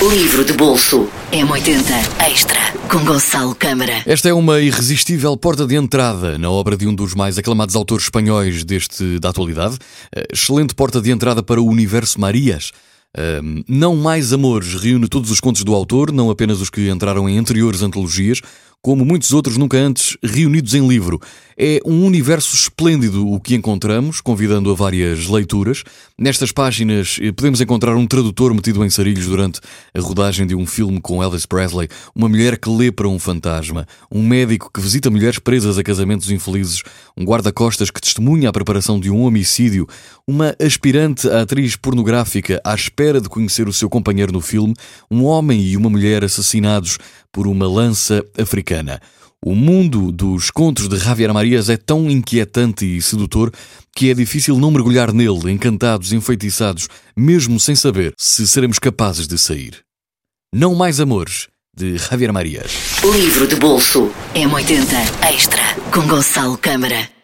Livro de bolso M80 Extra com Gonçalo Câmara. Esta é uma irresistível porta de entrada na obra de um dos mais aclamados autores espanhóis deste da atualidade. Eh, excelente porta de entrada para o universo Marias. Um, não Mais Amores reúne todos os contos do autor, não apenas os que entraram em anteriores antologias, como muitos outros nunca antes reunidos em livro. É um universo esplêndido o que encontramos, convidando a várias leituras. Nestas páginas eh, podemos encontrar um tradutor metido em sarilhos durante a rodagem de um filme com Elvis Presley, uma mulher que lê para um fantasma, um médico que visita mulheres presas a casamentos infelizes, um guarda-costas que testemunha a preparação de um homicídio, uma aspirante à atriz pornográfica à espera de conhecer o seu companheiro no filme, um homem e uma mulher assassinados por uma lança africana. O mundo dos contos de Javier Marias é tão inquietante e sedutor que é difícil não mergulhar nele, encantados, enfeitiçados, mesmo sem saber se seremos capazes de sair. Não Mais Amores, de Javier Marias. Livro de bolso M80 Extra com Gonçalo Câmara.